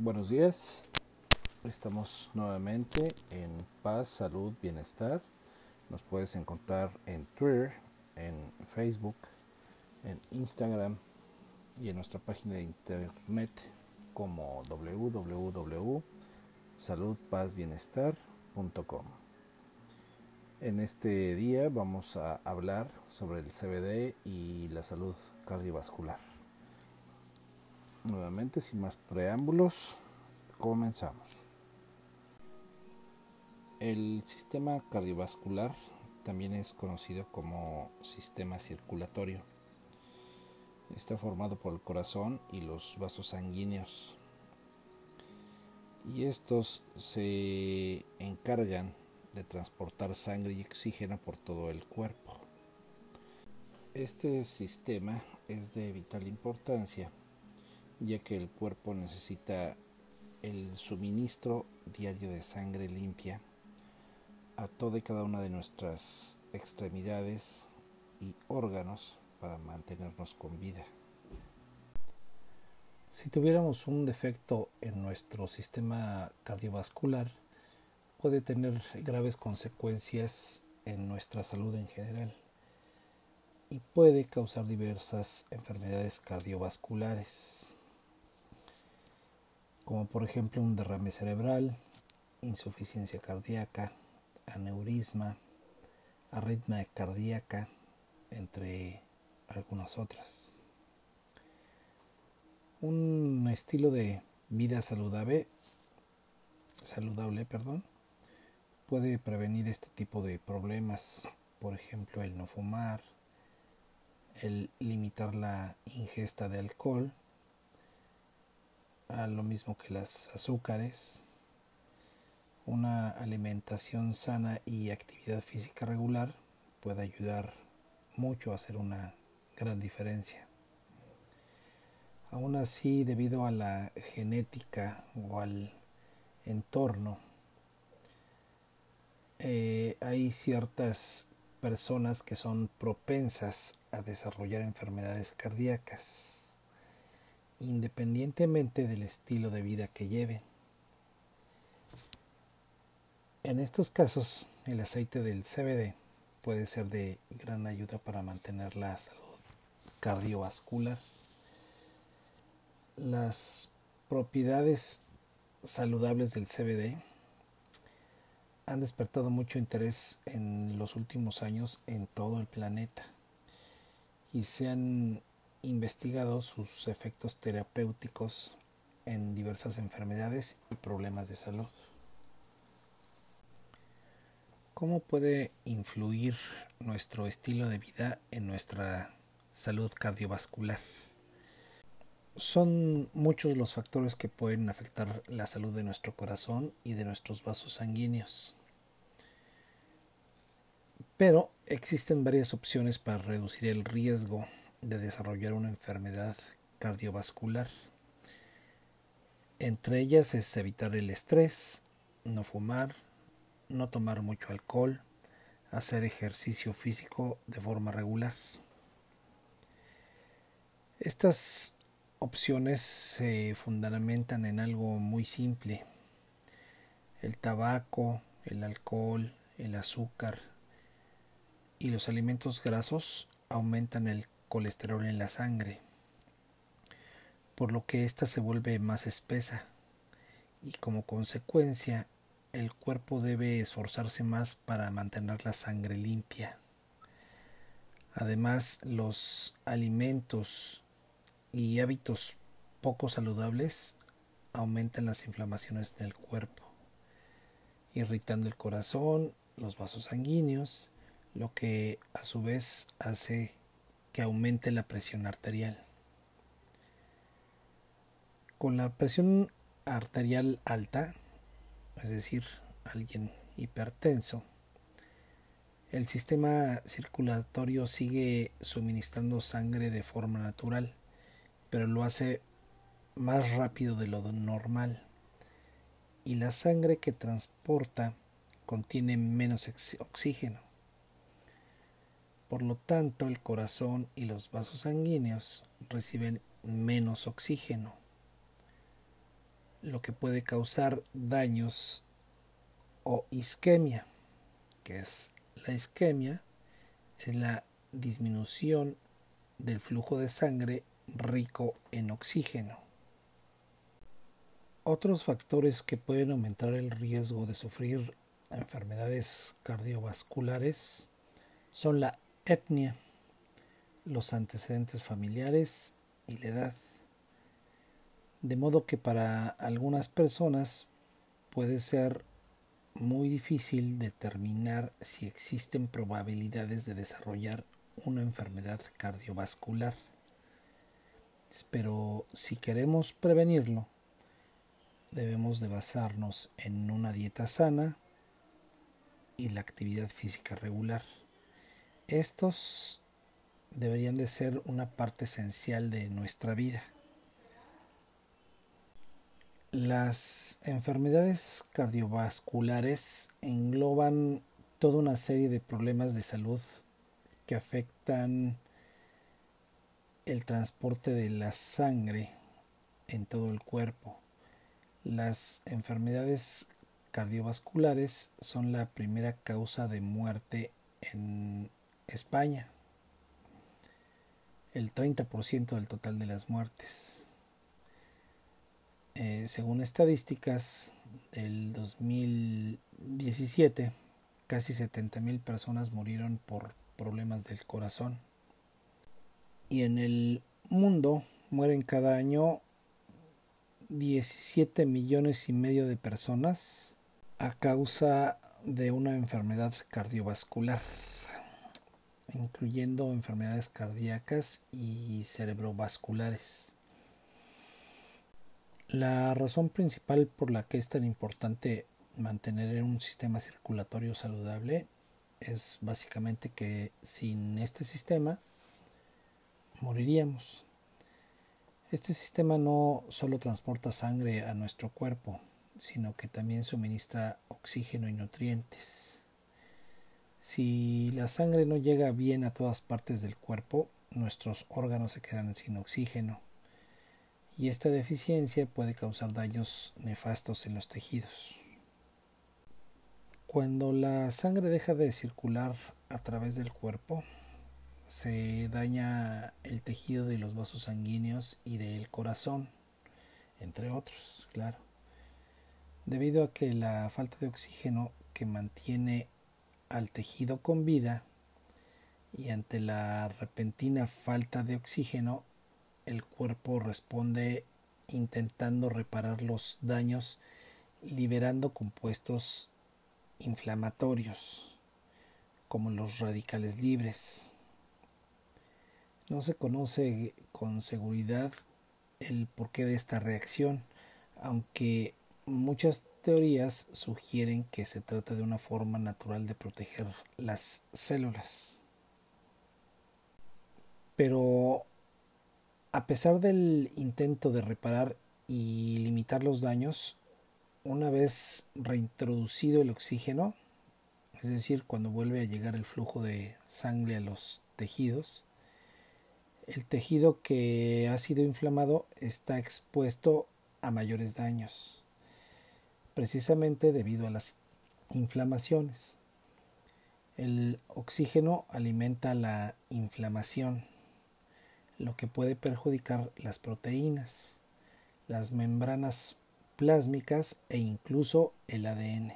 Buenos días. Estamos nuevamente en paz, salud, bienestar. Nos puedes encontrar en Twitter, en Facebook, en Instagram y en nuestra página de internet como www.saludpazbienestar.com. En este día vamos a hablar sobre el CBD y la salud cardiovascular. Nuevamente, sin más preámbulos, comenzamos. El sistema cardiovascular también es conocido como sistema circulatorio. Está formado por el corazón y los vasos sanguíneos. Y estos se encargan de transportar sangre y oxígeno por todo el cuerpo. Este sistema es de vital importancia ya que el cuerpo necesita el suministro diario de sangre limpia a toda y cada una de nuestras extremidades y órganos para mantenernos con vida. Si tuviéramos un defecto en nuestro sistema cardiovascular, puede tener graves consecuencias en nuestra salud en general y puede causar diversas enfermedades cardiovasculares como por ejemplo un derrame cerebral, insuficiencia cardíaca, aneurisma, arritmia cardíaca, entre algunas otras. Un estilo de vida saludable, saludable, perdón, puede prevenir este tipo de problemas, por ejemplo, el no fumar, el limitar la ingesta de alcohol, a lo mismo que las azúcares, una alimentación sana y actividad física regular puede ayudar mucho a hacer una gran diferencia. Aún así, debido a la genética o al entorno, eh, hay ciertas personas que son propensas a desarrollar enfermedades cardíacas independientemente del estilo de vida que lleven. En estos casos, el aceite del CBD puede ser de gran ayuda para mantener la salud cardiovascular. Las propiedades saludables del CBD han despertado mucho interés en los últimos años en todo el planeta y se han investigado sus efectos terapéuticos en diversas enfermedades y problemas de salud. ¿Cómo puede influir nuestro estilo de vida en nuestra salud cardiovascular? Son muchos los factores que pueden afectar la salud de nuestro corazón y de nuestros vasos sanguíneos. Pero existen varias opciones para reducir el riesgo de desarrollar una enfermedad cardiovascular. Entre ellas es evitar el estrés, no fumar, no tomar mucho alcohol, hacer ejercicio físico de forma regular. Estas opciones se fundamentan en algo muy simple. El tabaco, el alcohol, el azúcar y los alimentos grasos aumentan el colesterol en la sangre, por lo que ésta se vuelve más espesa y como consecuencia el cuerpo debe esforzarse más para mantener la sangre limpia. Además, los alimentos y hábitos poco saludables aumentan las inflamaciones en el cuerpo, irritando el corazón, los vasos sanguíneos, lo que a su vez hace que aumente la presión arterial. Con la presión arterial alta, es decir, alguien hipertenso, el sistema circulatorio sigue suministrando sangre de forma natural, pero lo hace más rápido de lo normal. Y la sangre que transporta contiene menos oxígeno. Por lo tanto, el corazón y los vasos sanguíneos reciben menos oxígeno. lo que puede causar daños o isquemia, que es la isquemia, es la disminución del flujo de sangre rico en oxígeno. Otros factores que pueden aumentar el riesgo de sufrir enfermedades cardiovasculares son la etnia, los antecedentes familiares y la edad. De modo que para algunas personas puede ser muy difícil determinar si existen probabilidades de desarrollar una enfermedad cardiovascular. Pero si queremos prevenirlo, debemos de basarnos en una dieta sana y la actividad física regular. Estos deberían de ser una parte esencial de nuestra vida. Las enfermedades cardiovasculares engloban toda una serie de problemas de salud que afectan el transporte de la sangre en todo el cuerpo. Las enfermedades cardiovasculares son la primera causa de muerte en España, el 30% del total de las muertes. Eh, según estadísticas del 2017, casi 70.000 personas murieron por problemas del corazón. Y en el mundo mueren cada año 17 millones y medio de personas a causa de una enfermedad cardiovascular, incluyendo enfermedades cardíacas y cerebrovasculares. La razón principal por la que es tan importante mantener un sistema circulatorio saludable es básicamente que sin este sistema moriríamos. Este sistema no solo transporta sangre a nuestro cuerpo, sino que también suministra oxígeno y nutrientes. Si la sangre no llega bien a todas partes del cuerpo, nuestros órganos se quedan sin oxígeno y esta deficiencia puede causar daños nefastos en los tejidos. Cuando la sangre deja de circular a través del cuerpo, se daña el tejido de los vasos sanguíneos y del corazón, entre otros, claro. Debido a que la falta de oxígeno que mantiene al tejido con vida y ante la repentina falta de oxígeno, el cuerpo responde intentando reparar los daños liberando compuestos inflamatorios como los radicales libres. No se conoce con seguridad el porqué de esta reacción, aunque muchas teorías sugieren que se trata de una forma natural de proteger las células. Pero a pesar del intento de reparar y limitar los daños, una vez reintroducido el oxígeno, es decir, cuando vuelve a llegar el flujo de sangre a los tejidos, el tejido que ha sido inflamado está expuesto a mayores daños, precisamente debido a las inflamaciones. El oxígeno alimenta la inflamación, lo que puede perjudicar las proteínas, las membranas plásmicas e incluso el ADN.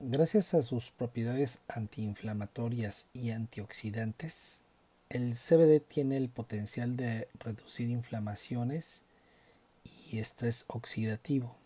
Gracias a sus propiedades antiinflamatorias y antioxidantes, el CBD tiene el potencial de reducir inflamaciones y estrés oxidativo.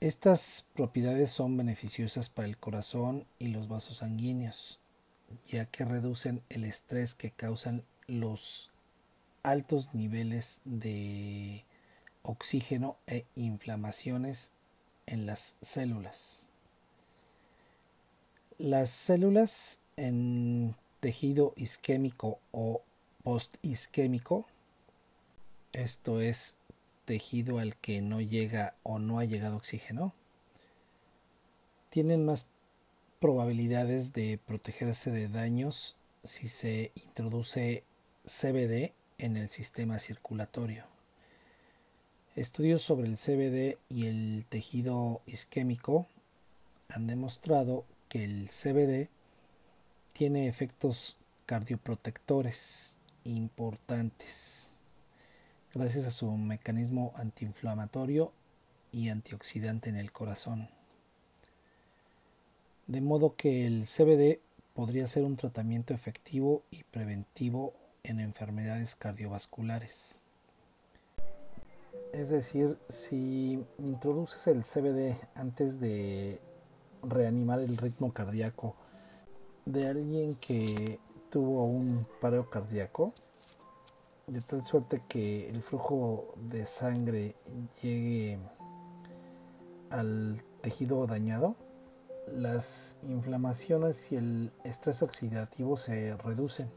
Estas propiedades son beneficiosas para el corazón y los vasos sanguíneos, ya que reducen el estrés que causan los altos niveles de oxígeno e inflamaciones en las células. Las células en tejido isquémico o postisquémico, esto es tejido al que no llega o no ha llegado oxígeno, tienen más probabilidades de protegerse de daños si se introduce CBD en el sistema circulatorio. Estudios sobre el CBD y el tejido isquémico han demostrado que el CBD tiene efectos cardioprotectores importantes gracias a su mecanismo antiinflamatorio y antioxidante en el corazón. De modo que el CBD podría ser un tratamiento efectivo y preventivo en enfermedades cardiovasculares. Es decir, si introduces el CBD antes de reanimar el ritmo cardíaco de alguien que tuvo un paro cardíaco, de tal suerte que el flujo de sangre llegue al tejido dañado, las inflamaciones y el estrés oxidativo se reducen.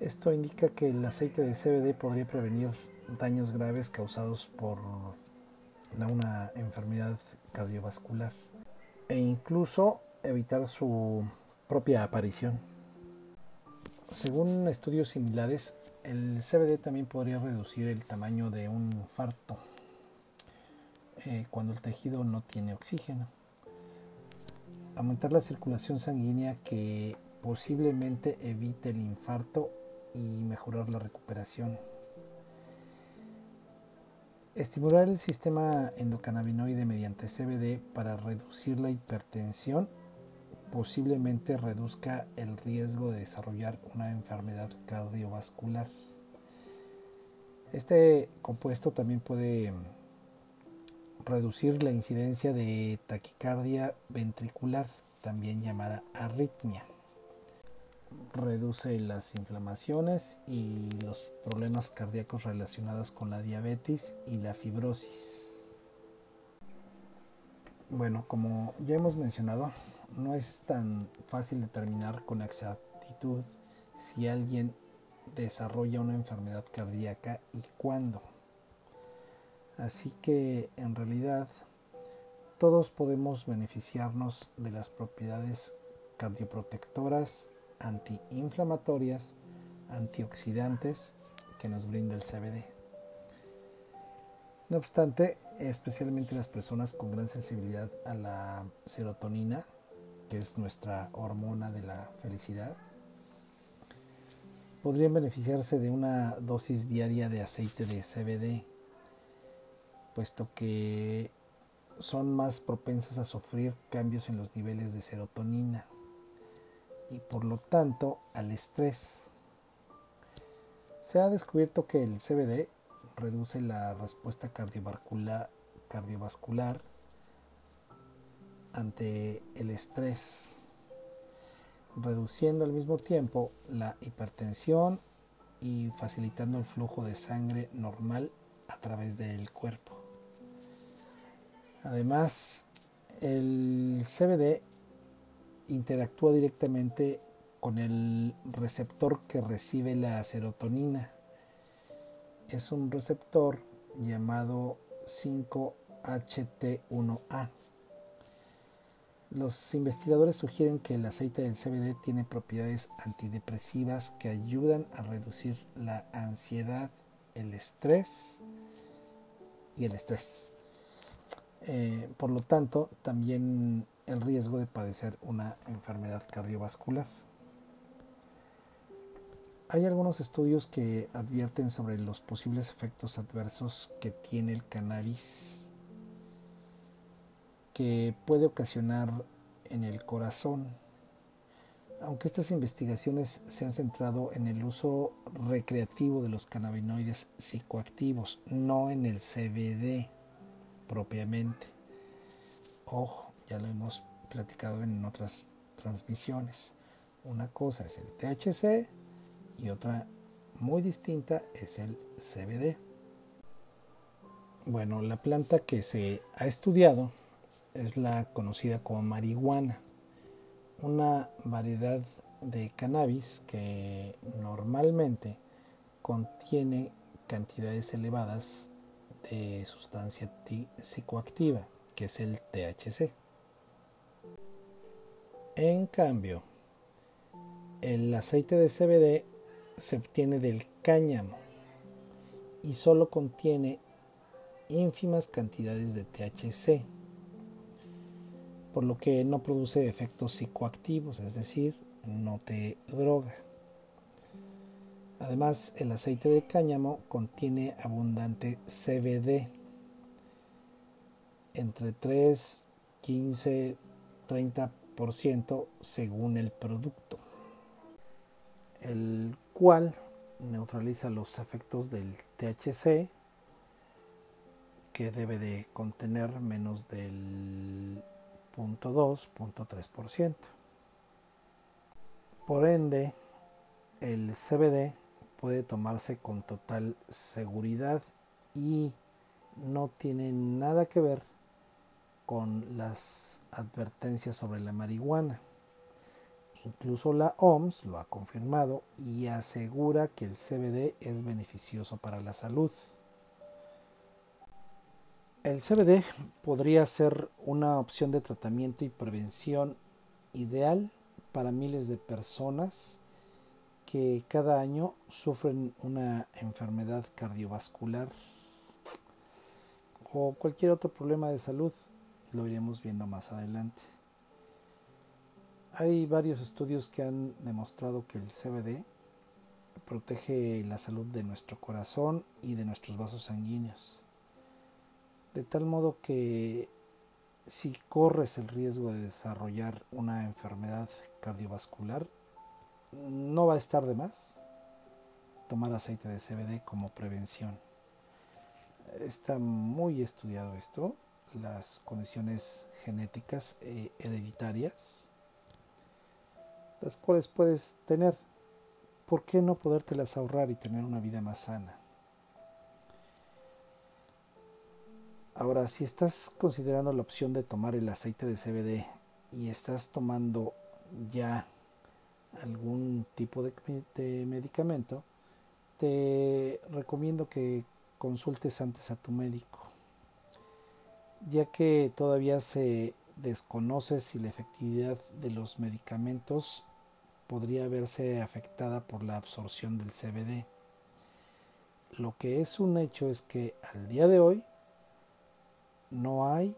Esto indica que el aceite de CBD podría prevenir daños graves causados por una enfermedad cardiovascular e incluso evitar su propia aparición. Según estudios similares, el CBD también podría reducir el tamaño de un infarto eh, cuando el tejido no tiene oxígeno, aumentar la circulación sanguínea que posiblemente evite el infarto y mejorar la recuperación. Estimular el sistema endocannabinoide mediante CBD para reducir la hipertensión posiblemente reduzca el riesgo de desarrollar una enfermedad cardiovascular. Este compuesto también puede reducir la incidencia de taquicardia ventricular, también llamada arritmia reduce las inflamaciones y los problemas cardíacos relacionados con la diabetes y la fibrosis. Bueno, como ya hemos mencionado, no es tan fácil determinar con exactitud si alguien desarrolla una enfermedad cardíaca y cuándo. Así que en realidad todos podemos beneficiarnos de las propiedades cardioprotectoras antiinflamatorias, antioxidantes que nos brinda el CBD. No obstante, especialmente las personas con gran sensibilidad a la serotonina, que es nuestra hormona de la felicidad, podrían beneficiarse de una dosis diaria de aceite de CBD, puesto que son más propensas a sufrir cambios en los niveles de serotonina y por lo tanto al estrés. Se ha descubierto que el CBD reduce la respuesta cardiovascular, ante el estrés, reduciendo al mismo tiempo la hipertensión y facilitando el flujo de sangre normal a través del cuerpo. Además, el CBD interactúa directamente con el receptor que recibe la serotonina. Es un receptor llamado 5HT1A. Los investigadores sugieren que el aceite del CBD tiene propiedades antidepresivas que ayudan a reducir la ansiedad, el estrés y el estrés. Eh, por lo tanto, también el riesgo de padecer una enfermedad cardiovascular. Hay algunos estudios que advierten sobre los posibles efectos adversos que tiene el cannabis que puede ocasionar en el corazón. Aunque estas investigaciones se han centrado en el uso recreativo de los cannabinoides psicoactivos, no en el CBD propiamente. Ojo, ya lo hemos platicado en otras transmisiones. Una cosa es el THC y otra muy distinta es el CBD. Bueno, la planta que se ha estudiado es la conocida como marihuana, una variedad de cannabis que normalmente contiene cantidades elevadas de sustancia psicoactiva, que es el THC. En cambio, el aceite de CBD se obtiene del cáñamo y solo contiene ínfimas cantidades de THC, por lo que no produce efectos psicoactivos, es decir, no te droga. Además, el aceite de cáñamo contiene abundante CBD, entre 3, 15, 30% según el producto, el cual neutraliza los efectos del THC que debe de contener menos del 0.2, Por ende, el CBD puede tomarse con total seguridad y no tiene nada que ver con las advertencias sobre la marihuana. Incluso la OMS lo ha confirmado y asegura que el CBD es beneficioso para la salud. El CBD podría ser una opción de tratamiento y prevención ideal para miles de personas que cada año sufren una enfermedad cardiovascular o cualquier otro problema de salud. Lo iremos viendo más adelante. Hay varios estudios que han demostrado que el CBD protege la salud de nuestro corazón y de nuestros vasos sanguíneos. De tal modo que si corres el riesgo de desarrollar una enfermedad cardiovascular, no va a estar de más tomar aceite de CBD como prevención. Está muy estudiado esto, las condiciones genéticas e hereditarias, las cuales puedes tener. ¿Por qué no podértelas ahorrar y tener una vida más sana? Ahora, si estás considerando la opción de tomar el aceite de CBD y estás tomando ya algún tipo de, medicamento, te recomiendo que consultes antes a tu médico, ya que todavía se desconoce si la efectividad de los medicamentos podría verse afectada por la absorción del CBD. Lo que es un hecho es que al día de hoy no hay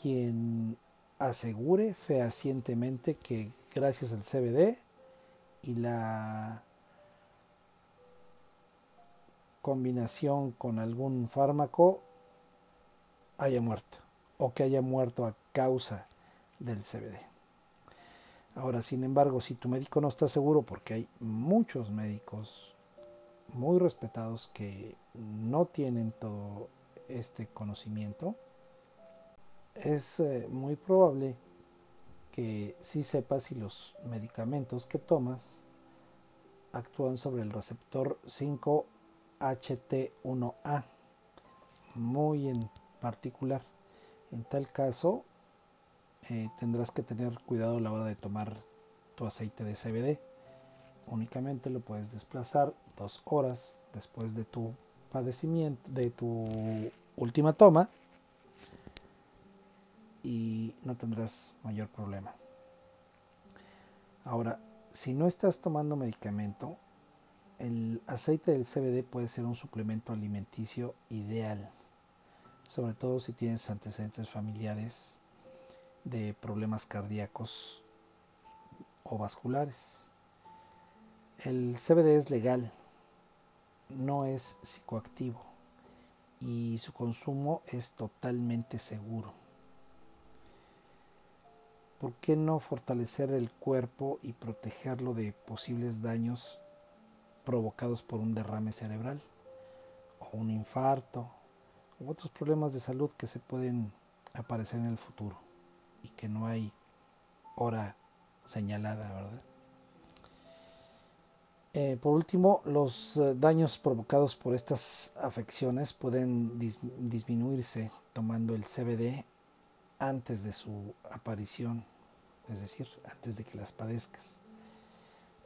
quien asegure fehacientemente que gracias al CBD y la combinación con algún fármaco haya muerto o que haya muerto a causa del CBD. Ahora, sin embargo, si tu médico no está seguro, porque hay muchos médicos muy respetados que no tienen todo este conocimiento, es eh, muy probable que si sepas si los medicamentos que tomas actúan sobre el receptor 5HT1A, muy en particular. En tal caso, eh, tendrás que tener cuidado a la hora de tomar tu aceite de CBD. Únicamente lo puedes desplazar dos horas después de tu padecimiento, de tu última toma y no tendrás mayor problema. Ahora, si no estás tomando medicamento, el aceite del CBD puede ser un suplemento alimenticio ideal, sobre todo si tienes antecedentes familiares de problemas cardíacos o vasculares. El CBD es legal, no es psicoactivo y su consumo es totalmente seguro. ¿por qué no fortalecer el cuerpo y protegerlo de posibles daños provocados por un derrame cerebral o un infarto otros problemas de salud que se pueden aparecer en el futuro y que no hay hora señalada, ¿verdad? Eh, por último, los eh, daños provocados por estas afecciones pueden disminuirse tomando el CBD antes de su aparición, es decir, antes de que las padezcas.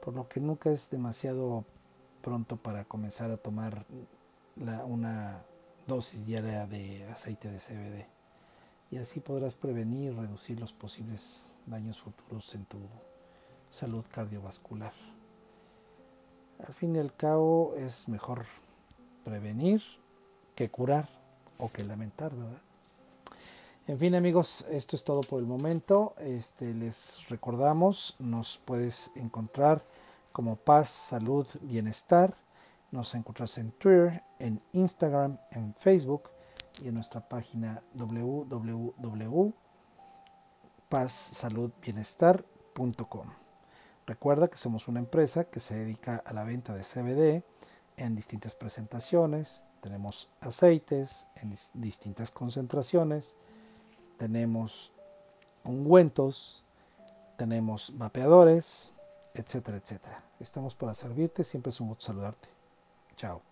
Por lo que nunca es demasiado pronto para comenzar a tomar una dosis diaria de aceite de CBD. Y así podrás prevenir y reducir los posibles daños futuros en tu salud cardiovascular. Al fin y al cabo es mejor prevenir que curar o que lamentar, ¿verdad? En fin amigos, esto es todo por el momento. Este, les recordamos, nos puedes encontrar como paz, salud, bienestar. Nos encuentras en Twitter, en Instagram, en Facebook y en nuestra página www.pazsaludbienestar.com. Recuerda que somos una empresa que se dedica a la venta de CBD en distintas presentaciones. Tenemos aceites en distintas concentraciones tenemos ungüentos, tenemos vapeadores, etcétera, etcétera. Estamos para servirte, siempre es un gusto saludarte. Chao.